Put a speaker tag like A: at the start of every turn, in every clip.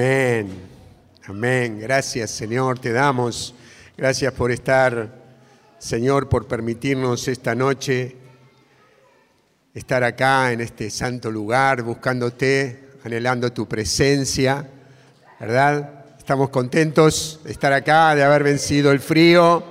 A: Amén. Amén. Gracias Señor, te damos. Gracias por estar, Señor, por permitirnos esta noche estar acá en este santo lugar, buscándote, anhelando tu presencia, ¿verdad? Estamos contentos de estar acá, de haber vencido el frío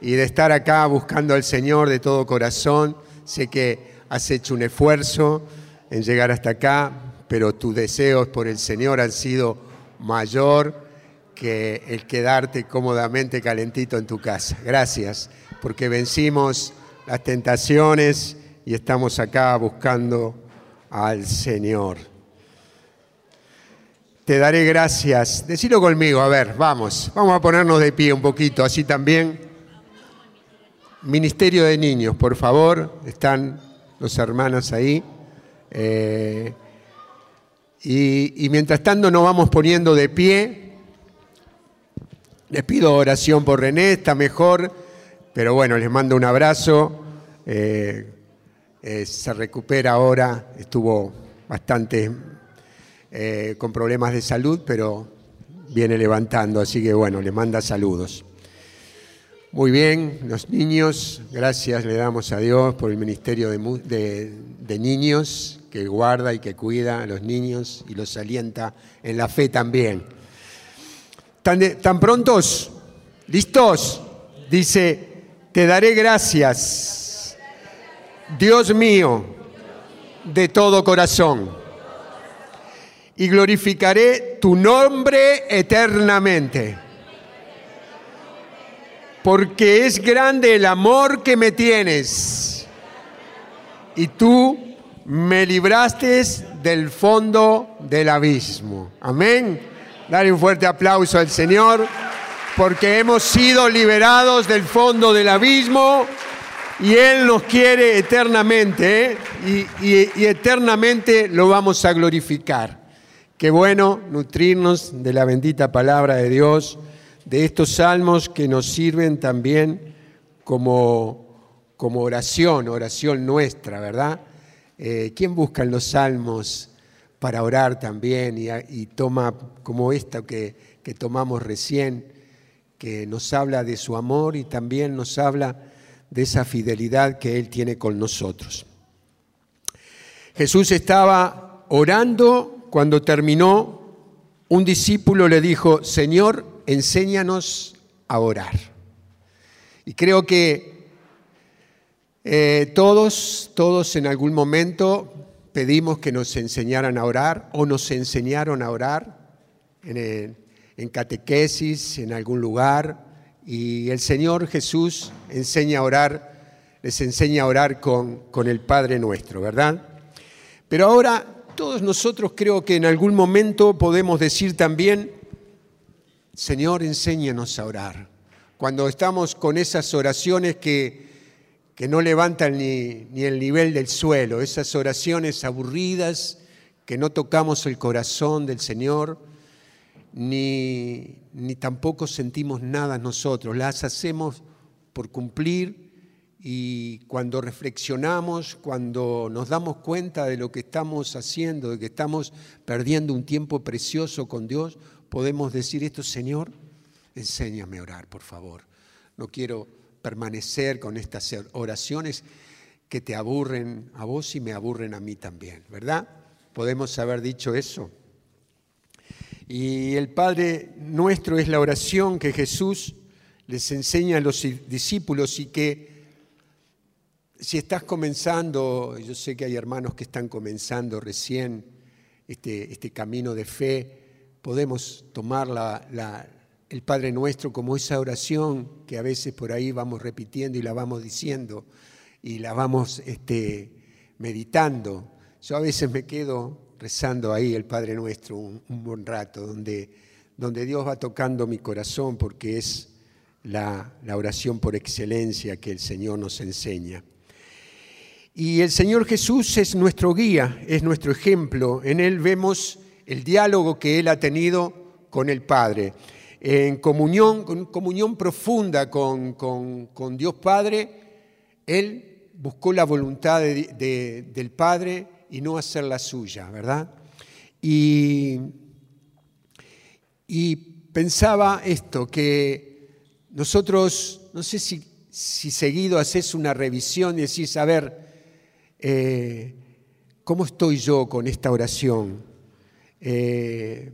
A: y de estar acá buscando al Señor de todo corazón. Sé que has hecho un esfuerzo en llegar hasta acá, pero tus deseos por el Señor han sido mayor que el quedarte cómodamente calentito en tu casa. Gracias, porque vencimos las tentaciones y estamos acá buscando al Señor. Te daré gracias. Decilo conmigo, a ver, vamos. Vamos a ponernos de pie un poquito, así también. Ministerio de Niños, por favor. Están los hermanos ahí. Eh, y, mientras tanto nos vamos poniendo de pie. Les pido oración por René, está mejor, pero bueno, les mando un abrazo. Eh, eh, se recupera ahora, estuvo bastante eh, con problemas de salud, pero viene levantando, así que bueno, le manda saludos. Muy bien, los niños, gracias le damos a Dios por el Ministerio de Niños que guarda y que cuida a los niños y los alienta en la fe también. ¿Tan, tan prontos? ¿Listos? Dice, te daré gracias, Dios mío, de todo corazón, y glorificaré tu nombre eternamente, porque es grande el amor que me tienes, y tú me libraste del fondo del abismo. Amén. Dale un fuerte aplauso al Señor, porque hemos sido liberados del fondo del abismo y Él nos quiere eternamente ¿eh? y, eternamente lo vamos a glorificar. Qué bueno nutrirnos de la bendita palabra de Dios, de estos salmos que nos sirven también como, como oración, oración nuestra, ¿verdad? Eh, ¿Quién busca en los salmos para orar también y, toma como esta que, que tomamos recién, que nos habla de su amor y también nos habla de esa fidelidad que Él tiene con nosotros? Jesús estaba orando cuando terminó, un discípulo le dijo, Señor, enséñanos a orar. Y creo que eh, todos, todos en algún momento pedimos que nos enseñaran a orar o nos enseñaron a orar en, en catequesis, en algún lugar, y el Señor Jesús enseña a orar, les enseña a orar con, con el Padre nuestro, ¿verdad? Pero ahora todos nosotros creo que en algún momento podemos decir también, Señor, enséñanos a orar. Cuando estamos con esas oraciones que que no levantan ni, el nivel del suelo, esas oraciones aburridas que no tocamos el corazón del Señor, ni, ni tampoco sentimos nada nosotros, las hacemos por cumplir y cuando reflexionamos, cuando nos damos cuenta de lo que estamos haciendo, de que estamos perdiendo un tiempo precioso con Dios, podemos decir esto, Señor, enséñame a orar, por favor. No quiero permanecer con estas oraciones que te aburren a vos y me aburren a mí también, ¿verdad? Podemos haber dicho eso. Y el Padre nuestro es la oración que Jesús les enseña a los discípulos y que si estás comenzando, yo sé que hay hermanos que están comenzando recién este, este camino de fe, podemos tomar la, la, el Padre Nuestro como esa oración que a veces por ahí vamos repitiendo y la vamos diciendo y la vamos este, meditando. Yo a veces me quedo rezando ahí el Padre Nuestro un, buen rato, donde, donde, Dios va tocando mi corazón porque es la, la oración por excelencia que el Señor nos enseña. Y el Señor Jesús es nuestro guía, es nuestro ejemplo. En Él vemos el diálogo que Él ha tenido con el Padre en comunión, comunión profunda con, Dios Padre, él buscó la voluntad del Padre y no hacer la suya, ¿verdad? Y, Y pensaba esto, que nosotros, no sé si, si seguido haces una revisión y decís, a ver, eh, ¿cómo estoy yo con esta oración? Eh,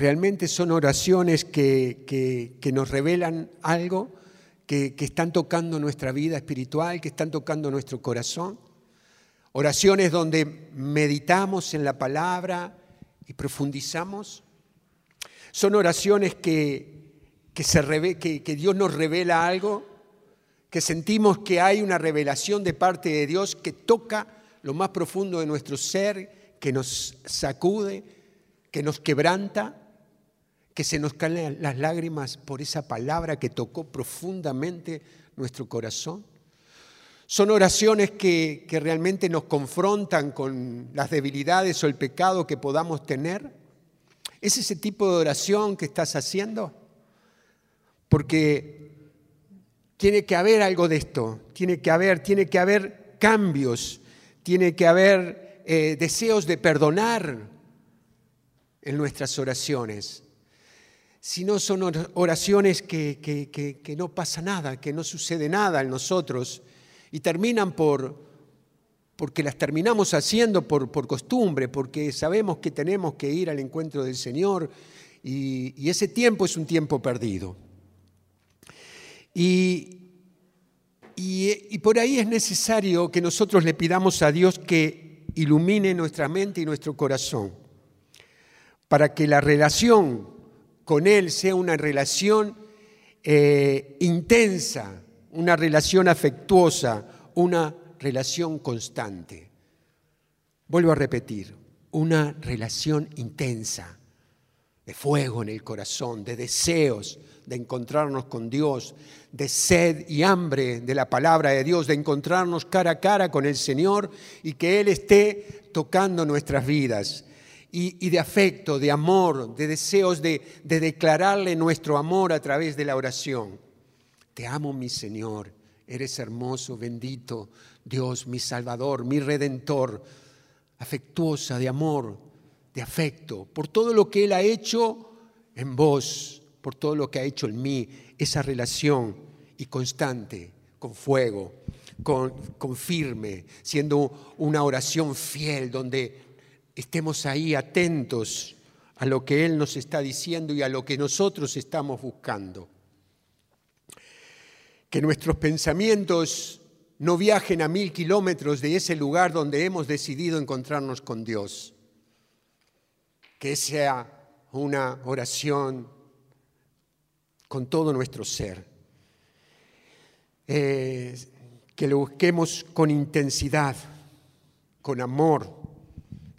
A: realmente son oraciones que, nos revelan algo, que, que, están tocando nuestra vida espiritual, que están tocando nuestro corazón. Oraciones donde meditamos en la palabra y profundizamos. Son oraciones que, que Dios nos revela algo, que sentimos que hay una revelación de parte de Dios que toca lo más profundo de nuestro ser, que nos sacude, que nos quebranta, que se nos caen las lágrimas por esa palabra que tocó profundamente nuestro corazón. Son oraciones que, que, realmente nos confrontan con las debilidades o el pecado que podamos tener. ¿Es ese tipo de oración que estás haciendo? Porque tiene que haber algo de esto, tiene que haber, tiene que haber cambios, tiene que haber eh, deseos de perdonar en nuestras oraciones. Si no son oraciones que, que, no pasa nada, que no sucede nada en nosotros y terminan por, porque las terminamos haciendo por, por costumbre, porque sabemos que tenemos que ir al encuentro del Señor y, y ese tiempo es un tiempo perdido. Y, y, por ahí es necesario que nosotros le pidamos a Dios que ilumine nuestra mente y nuestro corazón, para que la relación con Él sea una relación eh, intensa, una relación afectuosa, una relación constante. Vuelvo a repetir, una relación intensa, de fuego en el corazón, de deseos, de encontrarnos con Dios, de sed y hambre de la palabra de Dios, de encontrarnos cara a cara con el Señor y que Él esté tocando nuestras vidas. Y, de afecto, de amor, de deseos de, de declararle nuestro amor a través de la oración. Te amo, mi Señor, eres hermoso, bendito, Dios, mi Salvador, mi Redentor, afectuosa, de amor, de afecto, por todo lo que Él ha hecho en vos por todo lo que ha hecho en mí, esa relación y constante, con fuego, con firme, siendo una oración fiel, donde estemos ahí atentos a lo que Él nos está diciendo y a lo que nosotros estamos buscando. Que nuestros pensamientos no viajen a mil kilómetros de ese lugar donde hemos decidido encontrarnos con Dios. Que sea una oración con todo nuestro ser. Eh, que lo busquemos con intensidad, con amor.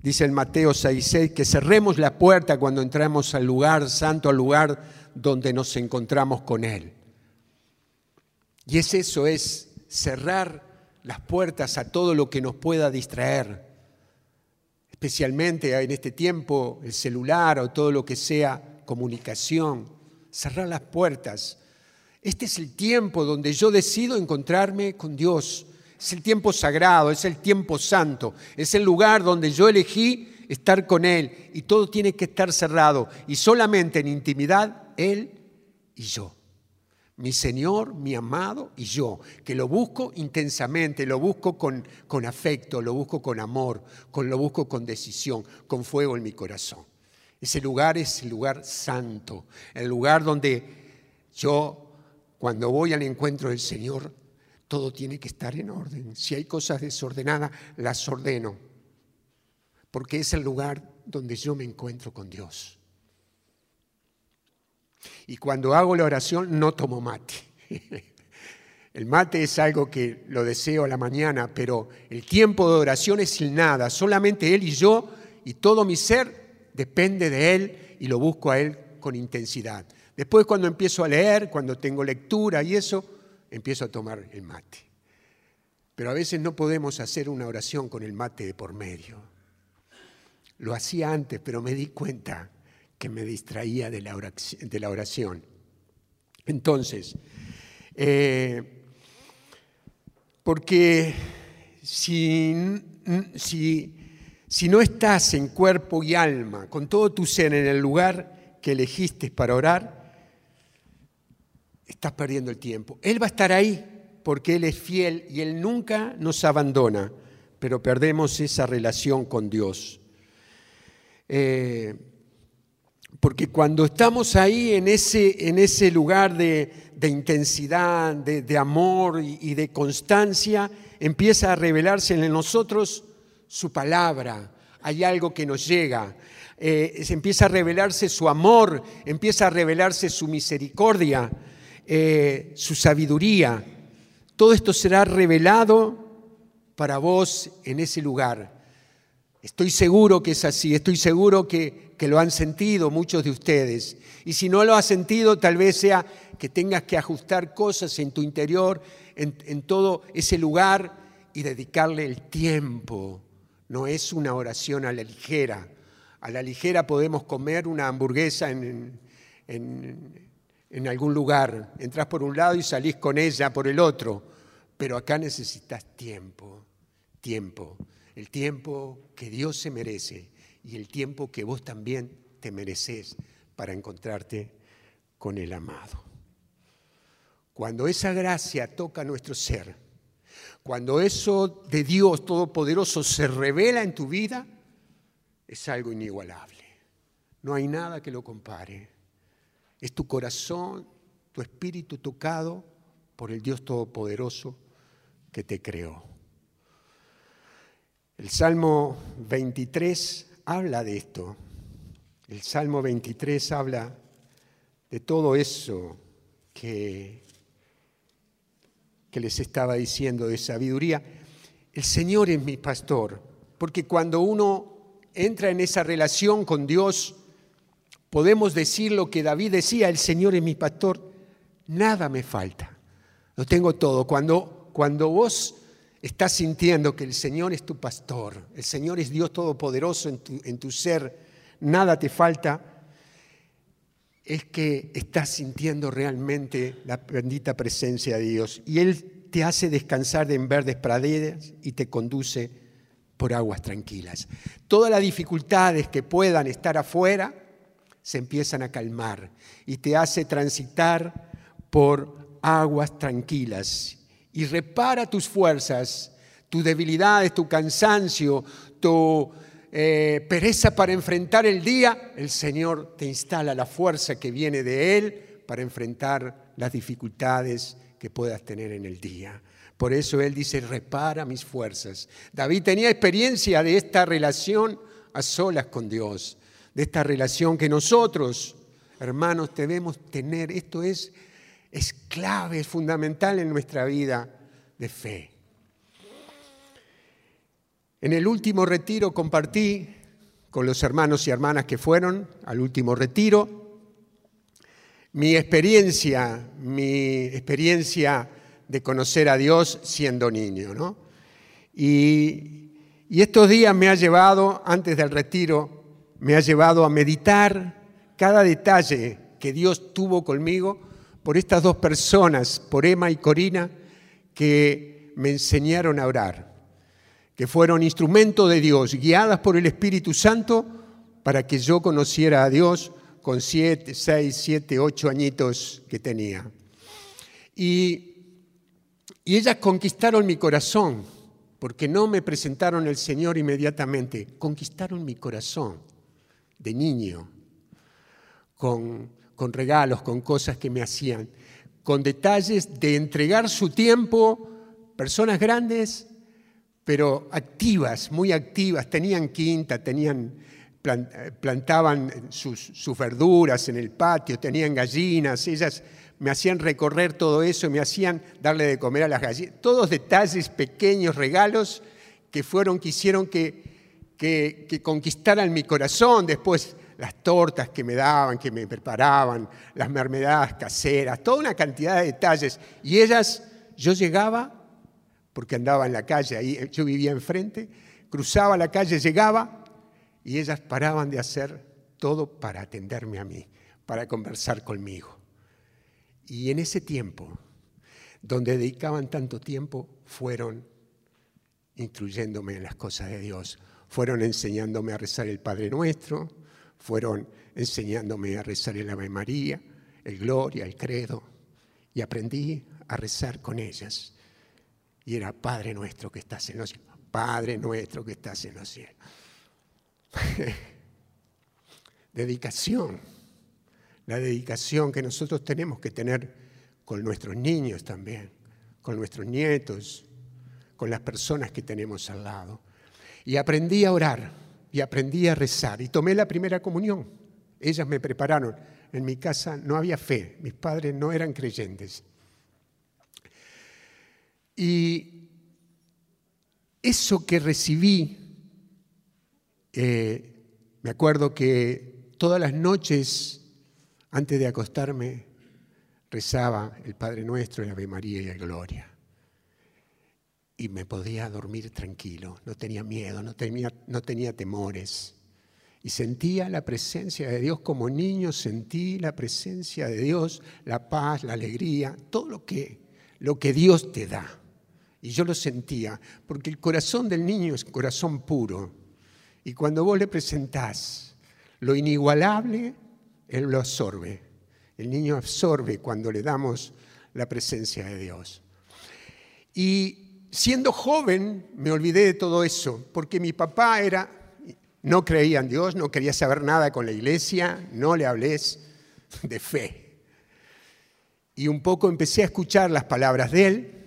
A: Dice el Mateo 6:6 que cerremos la puerta cuando entramos al lugar santo, al lugar donde nos encontramos con Él. Y es eso, es cerrar las puertas a todo lo que nos pueda distraer, especialmente en este tiempo el celular o todo lo que sea comunicación cerrar las puertas. Este es el tiempo donde yo decido encontrarme con Dios. Es el tiempo sagrado, es el tiempo santo, es el lugar donde yo elegí estar con Él y todo tiene que estar cerrado y solamente en intimidad Él y yo. Mi Señor, mi amado y yo, que lo busco intensamente, lo busco con, con afecto, lo busco con amor, con, lo busco con decisión, con fuego en mi corazón. Ese lugar es el lugar santo, el lugar donde yo, cuando voy al encuentro del Señor, todo tiene que estar en orden. Si hay cosas desordenadas, las ordeno, porque es el lugar donde yo me encuentro con Dios. Y cuando hago la oración, no tomo mate. El mate es algo que lo deseo a la mañana, pero el tiempo de oración es sin nada, solamente Él y yo y todo mi ser depende de Él y lo busco a Él con intensidad. Después cuando empiezo a leer, cuando tengo lectura y eso, empiezo a tomar el mate. Pero a veces no podemos hacer una oración con el mate de por medio. Lo hacía antes, pero me di cuenta que me distraía de la oración. Entonces, eh, porque si, si Si no estás en cuerpo y alma, con todo tu ser en el lugar que elegiste para orar, estás perdiendo el tiempo. Él va a estar ahí porque Él es fiel y Él nunca nos abandona, pero perdemos esa relación con Dios. Eh, porque cuando estamos ahí en ese, en ese lugar de, intensidad, de, amor y, de constancia, empieza a revelarse en nosotros su palabra. Hay algo que nos llega. Eh, empieza a revelarse su amor, empieza a revelarse su misericordia, eh, su sabiduría. Todo esto será revelado para vos en ese lugar. Estoy seguro que es así, estoy seguro que, lo han sentido muchos de ustedes. Y si no lo has sentido, tal vez sea que tengas que ajustar cosas en tu interior, en, en todo ese lugar y dedicarle el tiempo. No es una oración a la ligera. A la ligera podemos comer una hamburguesa en, en algún lugar. Entrás por un lado y salís con ella por el otro. Pero acá necesitas tiempo, tiempo. El tiempo que Dios se merece y el tiempo que vos también te mereces para encontrarte con el amado. Cuando esa gracia toca nuestro ser, cuando eso de Dios Todopoderoso se revela en tu vida, es algo inigualable. No hay nada que lo compare. Es tu corazón, tu espíritu tocado por el Dios Todopoderoso que te creó. El Salmo 23 habla de esto. El Salmo 23 habla de todo eso que, que les estaba diciendo de sabiduría. El Señor es mi pastor, porque cuando uno entra en esa relación con Dios, podemos decir lo que David decía, el Señor es mi pastor, nada me falta, lo tengo todo. Cuando, cuando vos estás sintiendo que el Señor es tu pastor, el Señor es Dios Todopoderoso en tu, en tu ser, nada te falta, es que estás sintiendo realmente la bendita presencia de Dios. Y Él te hace descansar en verdes praderas y te conduce por aguas tranquilas. Todas las dificultades que puedan estar afuera, se empiezan a calmar y te hace transitar por aguas tranquilas y repara tus fuerzas, tus debilidades, tu cansancio, tu eh, pereza para enfrentar el día, el Señor te instala la fuerza que viene de Él para enfrentar las dificultades que puedas tener en el día. Por eso Él dice, repara mis fuerzas. David tenía experiencia de esta relación a solas con Dios de esta relación que nosotros, hermanos, debemos tener. Esto es, es clave, es fundamental en nuestra vida de fe. En el último retiro compartí con los hermanos y hermanas que fueron al último retiro mi experiencia, mi experiencia de conocer a Dios siendo niño. ¿no? Y, y estos días me ha llevado, antes del retiro, me ha llevado a meditar cada detalle que Dios tuvo conmigo por estas dos personas, por Emma y Corina, que me enseñaron a orar, que fueron instrumentos de Dios, guiadas por el Espíritu Santo para que yo conociera a Dios con siete, seis, siete, ocho añitos que tenía. Y ellas conquistaron mi corazón, porque no me presentaron el Señor inmediatamente, conquistaron mi corazón de niño, con, con regalos, con cosas que me hacían, con detalles de entregar su tiempo, personas grandes, pero activas, muy activas, tenían quinta, tenían, plantaban sus, sus, verduras en el patio, tenían gallinas, ellas me hacían recorrer todo eso, me hacían darle de comer a las gallinas, todos detalles, pequeños regalos que fueron, que hicieron que que, conquistaran mi corazón, después las tortas que me daban, que me preparaban, las mermeladas caseras, toda una cantidad de detalles. Y ellas, yo llegaba, porque andaba en la calle, ahí yo vivía enfrente, cruzaba la calle, llegaba, y ellas paraban de hacer todo para atenderme a mí, para conversar conmigo. Y en ese tiempo, donde dedicaban tanto tiempo, fueron instruyéndome en las cosas de Dios, fueron enseñándome a rezar el Padre Nuestro, fueron enseñándome a rezar el Ave María, el Gloria, el Credo, y aprendí a rezar con ellas. Y era Padre Nuestro que estás en los cielos, Padre Nuestro que estás en los cielos. dedicación, la dedicación que nosotros tenemos que tener con nuestros niños también, con nuestros nietos, con las personas que tenemos al lado. Y aprendí a orar y aprendí a rezar y tomé la primera comunión. Ellas me prepararon. En mi casa no había fe, mis padres no eran creyentes. Y eso que recibí, eh, me acuerdo que todas las noches, antes de acostarme, rezaba el Padre Nuestro, el Ave María y la Gloria. Y me podía dormir tranquilo, no tenía miedo, no tenía, no tenía temores. Y sentía la presencia de Dios como niño, sentí la presencia de Dios, la paz, la alegría, todo lo que, lo que Dios te da. Y yo lo sentía, porque el corazón del niño es corazón puro. Y cuando vos le presentás lo inigualable, Él lo absorbe. El niño absorbe cuando le damos la presencia de Dios. Y siendo joven me olvidé de todo eso, porque mi papá era, no creía en Dios, no quería saber nada con la iglesia, no le hables de fe. Y un poco empecé a escuchar las palabras de él,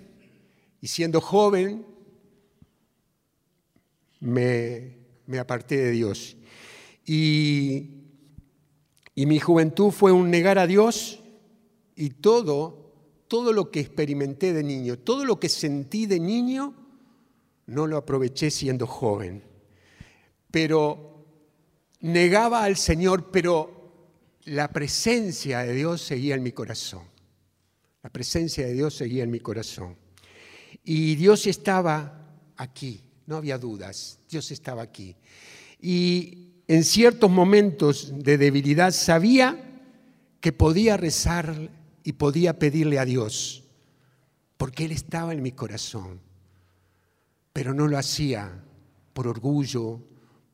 A: y siendo joven me, me aparté de Dios. Y, mi juventud fue un negar a Dios y todo, todo lo que experimenté de niño, todo lo que sentí de niño, no lo aproveché siendo joven. Pero negaba al Señor, pero la presencia de Dios seguía en mi corazón. La presencia de Dios seguía en mi corazón. Y Dios estaba aquí, no había dudas, Dios estaba aquí. Y en ciertos momentos de debilidad sabía que podía rezar y podía pedirle a Dios, porque Él estaba en mi corazón, pero no lo hacía por orgullo,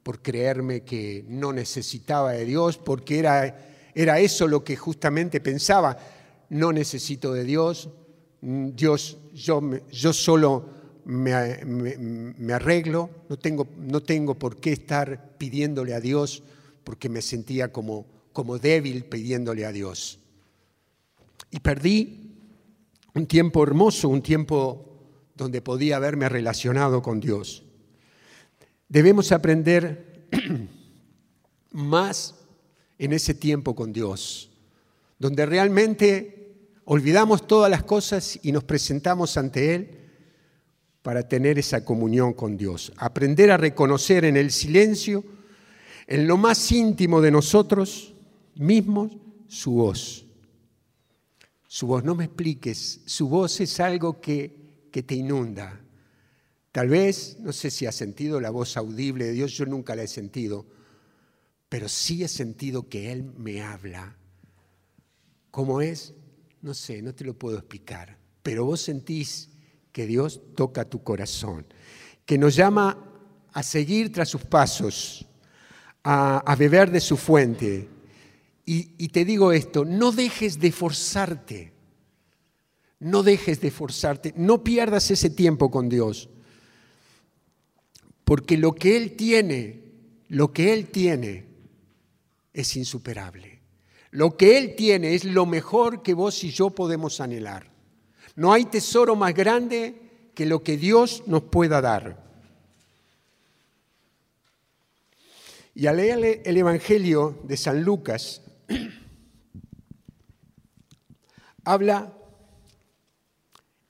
A: por creerme que no necesitaba de Dios, porque era, era eso lo que justamente pensaba, no necesito de Dios, Dios, yo, yo solo me, arreglo, no tengo, no tengo por qué estar pidiéndole a Dios porque me sentía como, como débil pidiéndole a Dios. Y perdí un tiempo hermoso, un tiempo donde podía haberme relacionado con Dios. Debemos aprender más en ese tiempo con Dios, donde realmente olvidamos todas las cosas y nos presentamos ante Él para tener esa comunión con Dios. Aprender a reconocer en el silencio, en lo más íntimo de nosotros mismos, su voz. Su voz, no me expliques, su voz es algo que, que te inunda. Tal vez, no sé si has sentido la voz audible de Dios, yo nunca la he sentido, pero sí he sentido que Él me habla. ¿Cómo es? No sé, no te lo puedo explicar, pero vos sentís que Dios toca tu corazón, que nos llama a seguir tras sus pasos, a, beber de su fuente. Y, te digo esto, no dejes de forzarte, no dejes de forzarte, no pierdas ese tiempo con Dios, porque lo que Él tiene, lo que Él tiene es insuperable. Lo que Él tiene es lo mejor que vos y yo podemos anhelar. No hay tesoro más grande que lo que Dios nos pueda dar. Y al leer el Evangelio de San Lucas, habla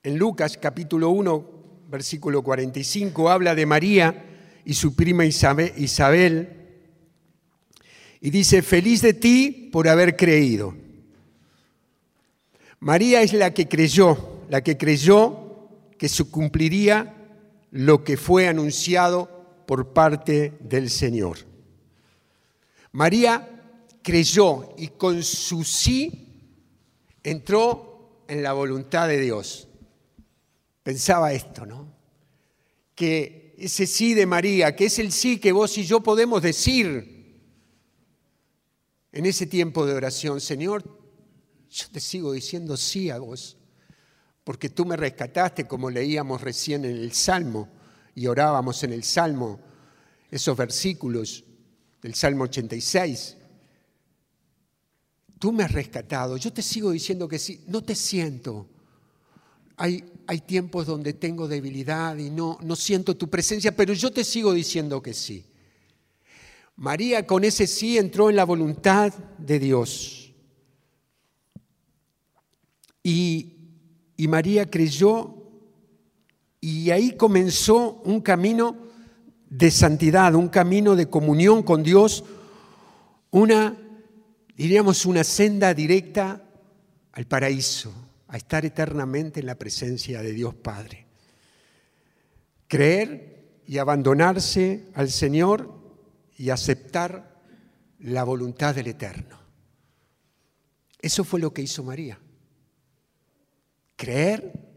A: en Lucas capítulo 1, versículo 45, habla de María y su prima Isabel, y dice, feliz de ti por haber creído. María es la que creyó la que creyó que se cumpliría lo que fue anunciado por parte del Señor. María creyó y con su sí entró en la voluntad de Dios. Pensaba esto, ¿no? Que ese sí de María, que es el sí que vos y yo podemos decir en ese tiempo de oración. Señor, yo te sigo diciendo sí a vos, porque tú me rescataste como leíamos recién en el Salmo y orábamos en el Salmo, esos versículos del Salmo 86. Tú me has rescatado, yo te sigo diciendo que sí, no te siento. Hay, hay tiempos donde tengo debilidad y no, no siento tu presencia, pero yo te sigo diciendo que sí. María con ese sí entró en la voluntad de Dios. Y, y María creyó y ahí comenzó un camino de santidad, un camino de comunión con Dios, una, diríamos, una senda directa al paraíso, a estar eternamente en la presencia de Dios Padre. Creer y abandonarse al Señor y aceptar la voluntad del Eterno. Eso fue lo que hizo María. Creer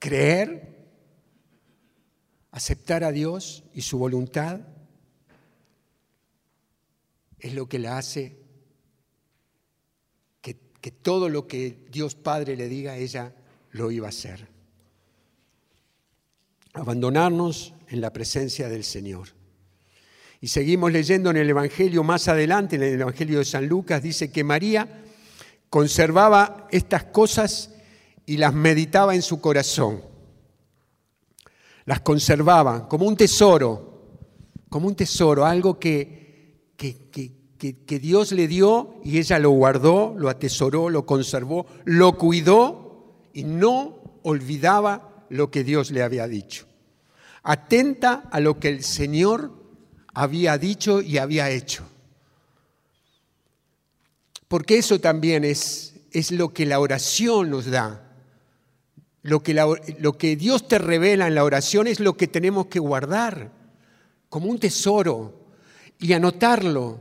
A: creer, aceptar a Dios y su voluntad, es lo que la hace que, que, todo lo que Dios Padre le diga, ella lo iba a hacer. Abandonarnos en la presencia del Señor. Y seguimos leyendo en el Evangelio más adelante, en el Evangelio de San Lucas, dice que María conservaba estas cosas y las meditaba en su corazón. Las conservaba como un tesoro, como un tesoro, algo que, que, Dios le dio y ella lo guardó, lo atesoró, lo conservó, lo cuidó y no olvidaba lo que Dios le había dicho. Atenta a lo que el Señor había dicho y había hecho. Porque eso también es, es lo que la oración nos da. Lo que, lo que Dios te revela en la oración es lo que tenemos que guardar como un tesoro y anotarlo.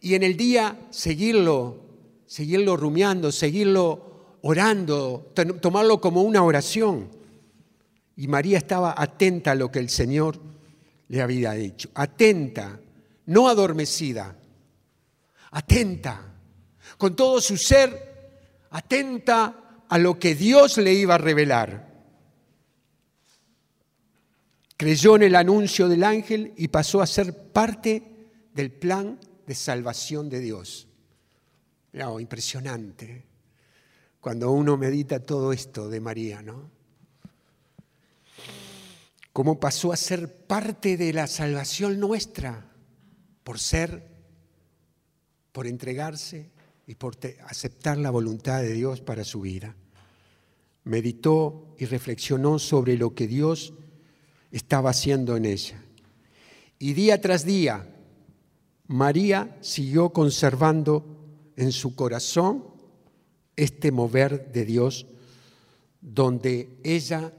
A: Y en el día seguirlo, seguirlo rumiando, seguirlo orando, tomarlo como una oración. Y María estaba atenta a lo que el Señor le había dicho. Atenta, no adormecida, atenta, con todo su ser, atenta a lo que Dios le iba a revelar. Creyó en el anuncio del ángel y pasó a ser parte del plan de salvación de Dios. Oh, impresionante cuando uno medita todo esto de María, ¿no? Cómo pasó a ser parte de la salvación nuestra por ser, por entregarse y por aceptar la voluntad de Dios para su vida. Meditó y reflexionó sobre lo que Dios estaba haciendo en ella. Y día tras día, María siguió conservando en su corazón este mover de Dios, donde ella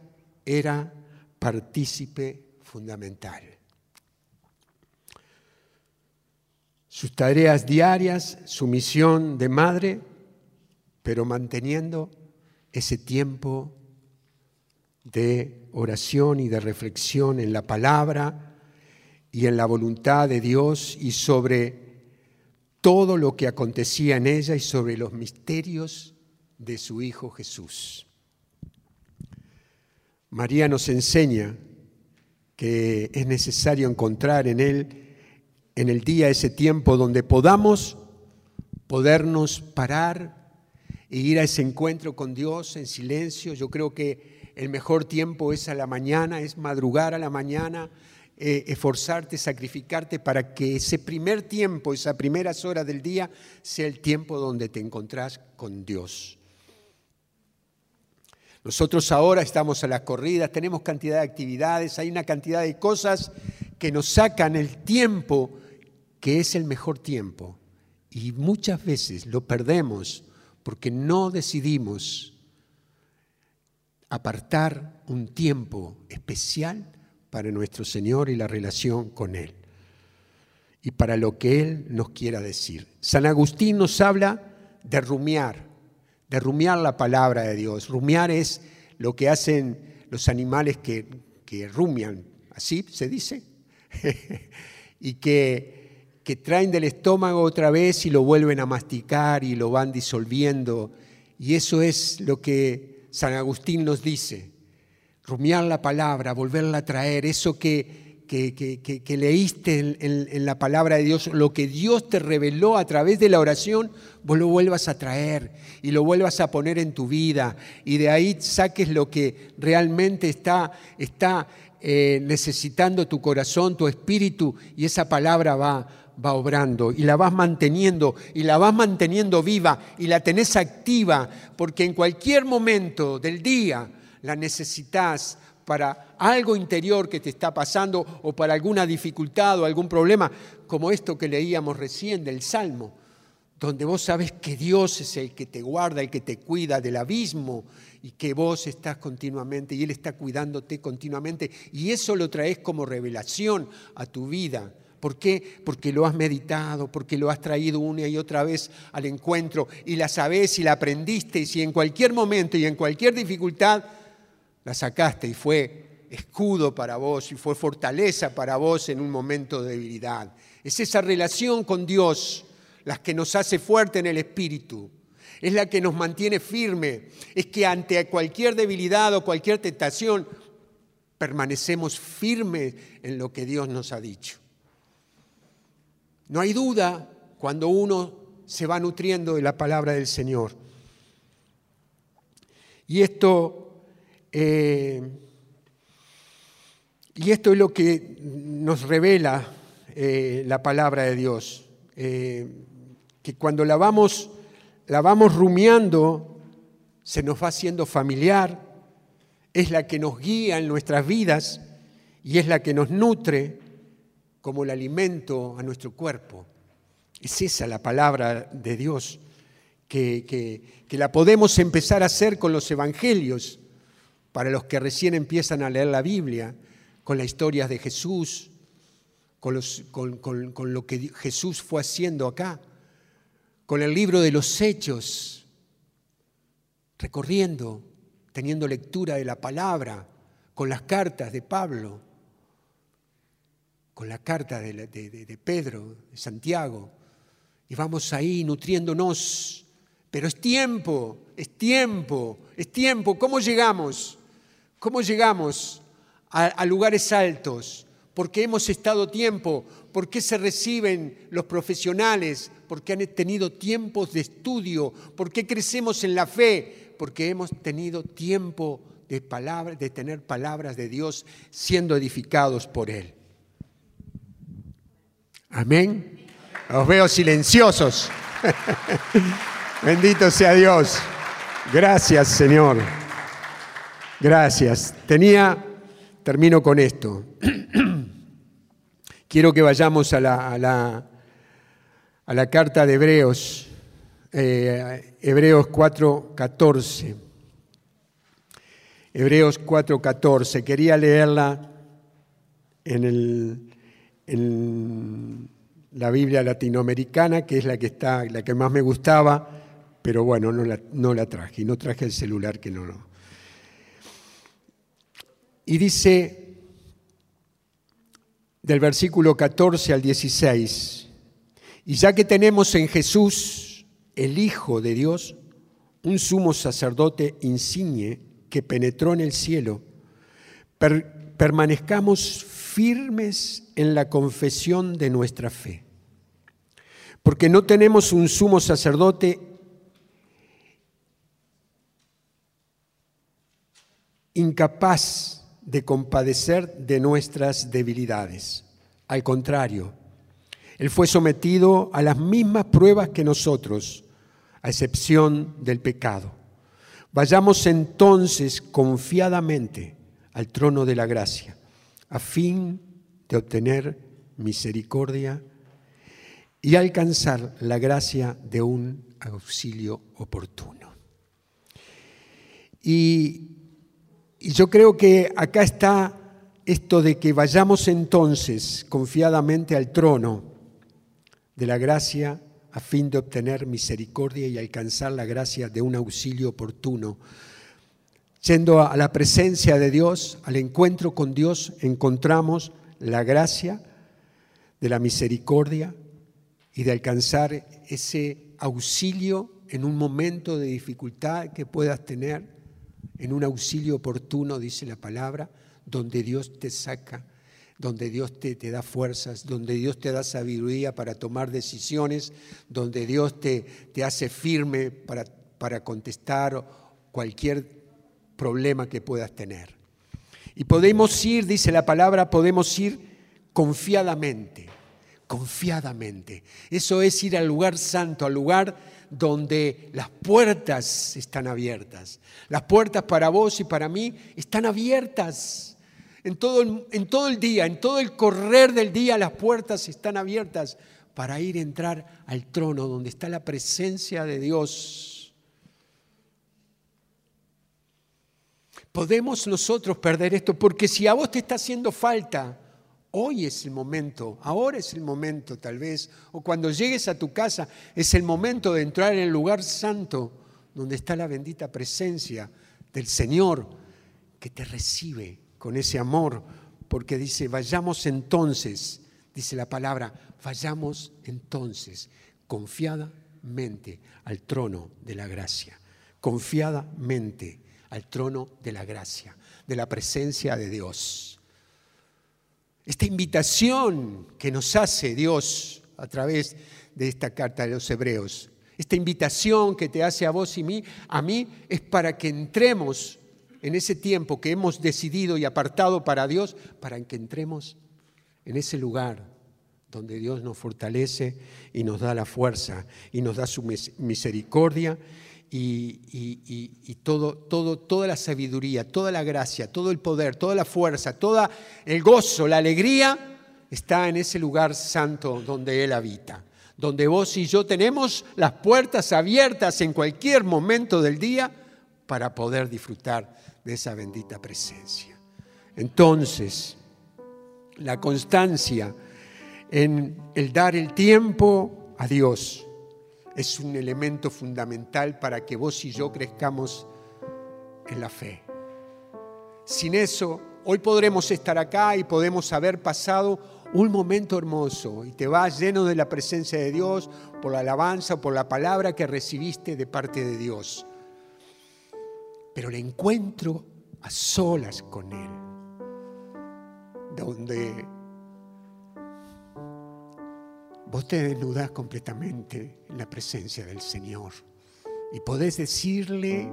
A: era partícipe fundamental. sus tareas diarias, su misión de madre, pero manteniendo ese tiempo de oración y de reflexión en la palabra y en la voluntad de Dios y sobre todo lo que acontecía en ella y sobre los misterios de su Hijo Jesús. María nos enseña que es necesario encontrar en Él en el día, ese tiempo donde podamos podernos parar e ir a ese encuentro con Dios en silencio. Yo creo que el mejor tiempo es a la mañana, es madrugar a la mañana, eh, esforzarte, sacrificarte para que ese primer tiempo, esas primeras horas del día, sea el tiempo donde te encontrás con Dios. Nosotros ahora estamos a las corridas, tenemos cantidad de actividades, hay una cantidad de cosas que nos sacan el tiempo que es el mejor tiempo y muchas veces lo perdemos porque no decidimos apartar un tiempo especial para nuestro Señor y la relación con Él y para lo que Él nos quiera decir. San Agustín nos habla de rumiar, de rumiar la palabra de Dios. Rumiar es lo que hacen los animales que, que rumian, así se dice, y que, que traen del estómago otra vez y lo vuelven a masticar y lo van disolviendo. Y eso es lo que San Agustín nos dice, rumiar la palabra, volverla a traer, eso que que, leíste en, la palabra de Dios, lo que Dios te reveló a través de la oración, vos lo vuelvas a traer y lo vuelvas a poner en tu vida. Y de ahí saques lo que realmente está, está eh, necesitando tu corazón, tu espíritu y esa palabra va, va obrando y la vas manteniendo y la vas manteniendo viva y la tenés activa porque en cualquier momento del día la necesitas para algo interior que te está pasando o para alguna dificultad o algún problema, como esto que leíamos recién del Salmo, donde vos sabes que Dios es el que te guarda, el que te cuida del abismo y que vos estás continuamente y Él está cuidándote continuamente y eso lo traes como revelación a tu vida. ¿Por qué? Porque lo has meditado, porque lo has traído una y otra vez al encuentro y la sabes y la aprendiste y si en cualquier momento y en cualquier dificultad la sacaste y fue escudo para vos y fue fortaleza para vos en un momento de debilidad. Es esa relación con Dios la que nos hace fuerte en el espíritu. Es la que nos mantiene firme. Es que ante cualquier debilidad o cualquier tentación permanecemos firmes en lo que Dios nos ha dicho. No hay duda cuando uno se va nutriendo de la palabra del Señor. Y esto eh, y esto es lo que nos revela eh, la palabra de Dios, eh, que cuando la vamos, la vamos rumiando, se nos va haciendo familiar, es la que nos guía en nuestras vidas y es la que nos nutre como el alimento a nuestro cuerpo. Es esa la palabra de Dios, que, que la podemos empezar a hacer con los evangelios para los que recién empiezan a leer la Biblia, con las historias de Jesús, con, lo que Jesús fue haciendo acá, con el libro de los hechos, recorriendo, teniendo lectura de la palabra, con las cartas de Pablo, con la carta de, de Pedro, de Santiago, y vamos ahí nutriéndonos. Pero es tiempo, es tiempo, es tiempo. ¿Cómo llegamos? ¿Cómo llegamos a, lugares altos? Porque hemos estado tiempo, ¿Por qué se reciben los profesionales, porque han tenido tiempos de estudio, ¿Por qué crecemos en la fe, porque hemos tenido tiempo de, de tener palabras de Dios siendo edificados por Él. Amén. Os veo silenciosos. Bendito sea Dios. Gracias, Señor. Gracias. Tenía, termino con esto. Quiero que vayamos a la, a la, carta de Hebreos, eh, Hebreos 4.14. Hebreos 4.14. Quería leerla en, el, en la Biblia latinoamericana, que es la que, está, la que más me gustaba, pero bueno, no la, no la traje. No traje el celular que no, no y dice del versículo 14 al 16, y ya que tenemos en Jesús, el Hijo de Dios, un sumo sacerdote insigne que penetró en el cielo, permanezcamos firmes en la confesión de nuestra fe. Porque no tenemos un sumo sacerdote incapaz de compadecer de nuestras debilidades. Al contrario, Él fue sometido a las mismas pruebas que nosotros, a excepción del pecado. Vayamos entonces confiadamente al trono de la gracia, a fin de obtener misericordia y alcanzar la gracia de un auxilio oportuno. Y y yo creo que acá está esto de que vayamos entonces confiadamente al trono de la gracia a fin de obtener misericordia y alcanzar la gracia de un auxilio oportuno. Yendo a la presencia de Dios, al encuentro con Dios, encontramos la gracia de la misericordia y de alcanzar ese auxilio en un momento de dificultad que puedas tener, en un auxilio oportuno, dice la palabra, donde Dios te saca, donde Dios te, te da fuerzas, donde Dios te da sabiduría para tomar decisiones, donde Dios te, te hace firme para, para contestar cualquier problema que puedas tener. Y podemos ir, dice la palabra, podemos ir confiadamente, confiadamente. Eso es ir al lugar santo, al lugar donde las puertas están abiertas. Las puertas para vos y para mí están abiertas. En todo, el, en todo el día, en todo el correr del día, las puertas están abiertas para ir a entrar al trono donde está la presencia de Dios podemos nosotros perder esto, porque si a vos te está haciendo falta, hoy es el momento, ahora es el momento tal vez, o cuando llegues a tu casa, es el momento de entrar en el lugar santo donde está la bendita presencia del Señor que te recibe con ese amor, porque dice, vayamos entonces, dice la palabra, vayamos entonces confiadamente al trono de la gracia, confiadamente al trono de la gracia, de la presencia de Dios. Esta invitación que nos hace Dios a través de esta carta de los hebreos, esta invitación que te hace a vos y mí, a mí es para que entremos en ese tiempo que hemos decidido y apartado para Dios, para que entremos en ese lugar donde Dios nos fortalece y nos da la fuerza y nos da su misericordia y, todo, todo, toda la sabiduría, toda la gracia, todo el poder, toda la fuerza, todo el gozo, la alegría, está en ese lugar santo donde Él habita, donde vos y yo tenemos las puertas abiertas en cualquier momento del día para poder disfrutar de esa bendita presencia. Entonces, la constancia en el dar el tiempo a Dios, es un elemento fundamental para que vos y yo crezcamos en la fe. Sin eso, hoy podremos estar acá y podemos haber pasado un momento hermoso y te vas lleno de la presencia de Dios por la alabanza, por la palabra que recibiste de parte de Dios. Pero el encuentro a solas con Él, donde vos te desnudás completamente en la presencia del Señor y podés decirle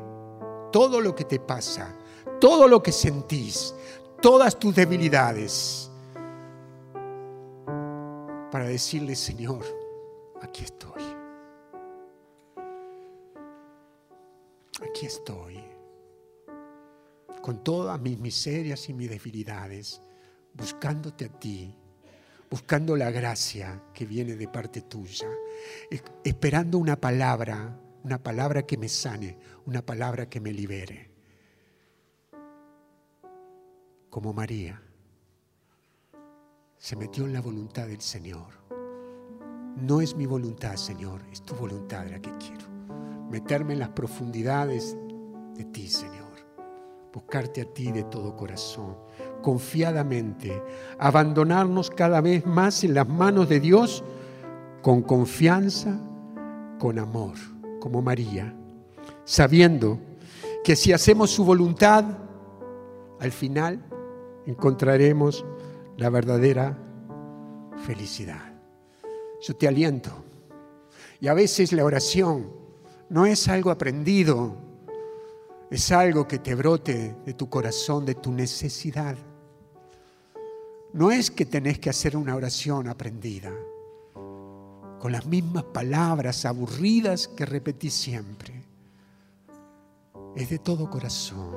A: todo lo que te pasa, todo lo que sentís, todas tus debilidades, para decirle, Señor, aquí estoy. Aquí estoy, con todas mis miserias y mis debilidades, buscándote a ti buscando la gracia que viene de parte tuya, esperando una palabra, una palabra que me sane, una palabra que me libere. Como María se metió en la voluntad del Señor. No es mi voluntad, Señor, es tu voluntad la que quiero. Meterme en las profundidades de ti, Señor. Buscarte a ti de todo corazón confiadamente, abandonarnos cada vez más en las manos de Dios con confianza, con amor, como María, sabiendo que si hacemos su voluntad, al final encontraremos la verdadera felicidad. Yo te aliento. Y a veces la oración no es algo aprendido, es algo que te brote de tu corazón, de tu necesidad. No es que tenés que hacer una oración aprendida, con las mismas palabras aburridas que repetís siempre. Es de todo corazón,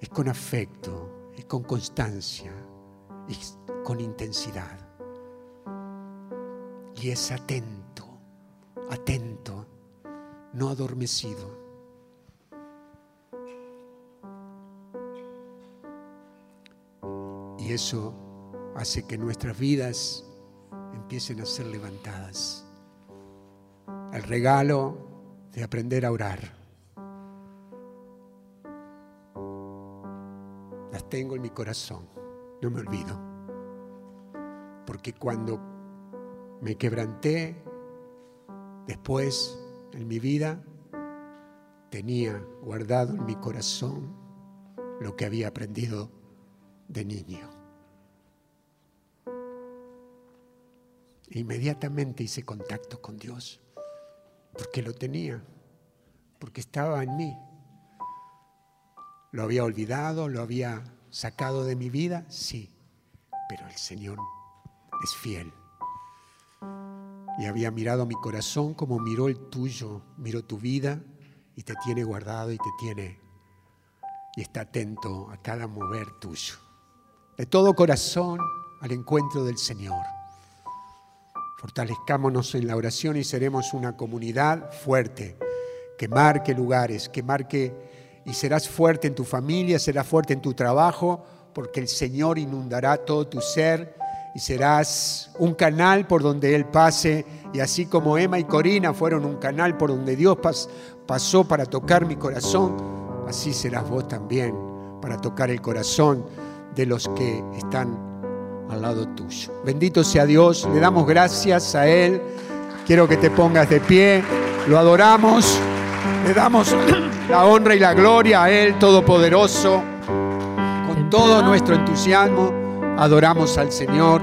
A: es con afecto, es con constancia, es con intensidad. Y es atento, atento, no adormecido. Y eso hace que nuestras vidas empiecen a ser levantadas. El regalo de aprender a orar. las tengo en mi corazón, no me olvido. Porque cuando me quebranté, después en mi vida, tenía guardado en mi corazón lo que había aprendido de niño. Inmediatamente hice contacto con Dios, porque lo tenía, porque estaba en mí. ¿Lo había olvidado? ¿Lo había sacado de mi vida? Sí, pero el Señor es fiel. Y había mirado mi corazón como miró el tuyo, miró tu vida y te tiene guardado y te tiene y está atento a cada mover tuyo. De todo corazón al encuentro del Señor. Fortalezcámonos en la oración y seremos una comunidad fuerte, que marque lugares, que marque y serás fuerte en tu familia, serás fuerte en tu trabajo, porque el Señor inundará todo tu ser y serás un canal por donde Él pase. Y así como Emma y Corina fueron un canal por donde Dios pasó para tocar mi corazón, así serás vos también para tocar el corazón de los que están al lado tuyo. Bendito sea Dios, le damos gracias a Él. Quiero que te pongas de pie, lo adoramos, le damos la honra y la gloria a Él Todopoderoso. Con todo nuestro entusiasmo adoramos al Señor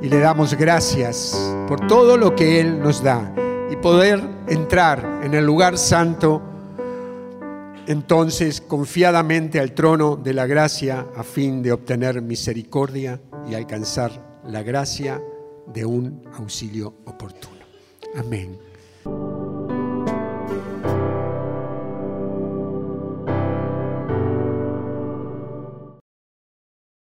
A: y le damos gracias por todo lo que Él nos da y poder entrar en el lugar santo entonces confiadamente al trono de la gracia a fin de obtener misericordia y alcanzar la gracia de un auxilio oportuno. Amén.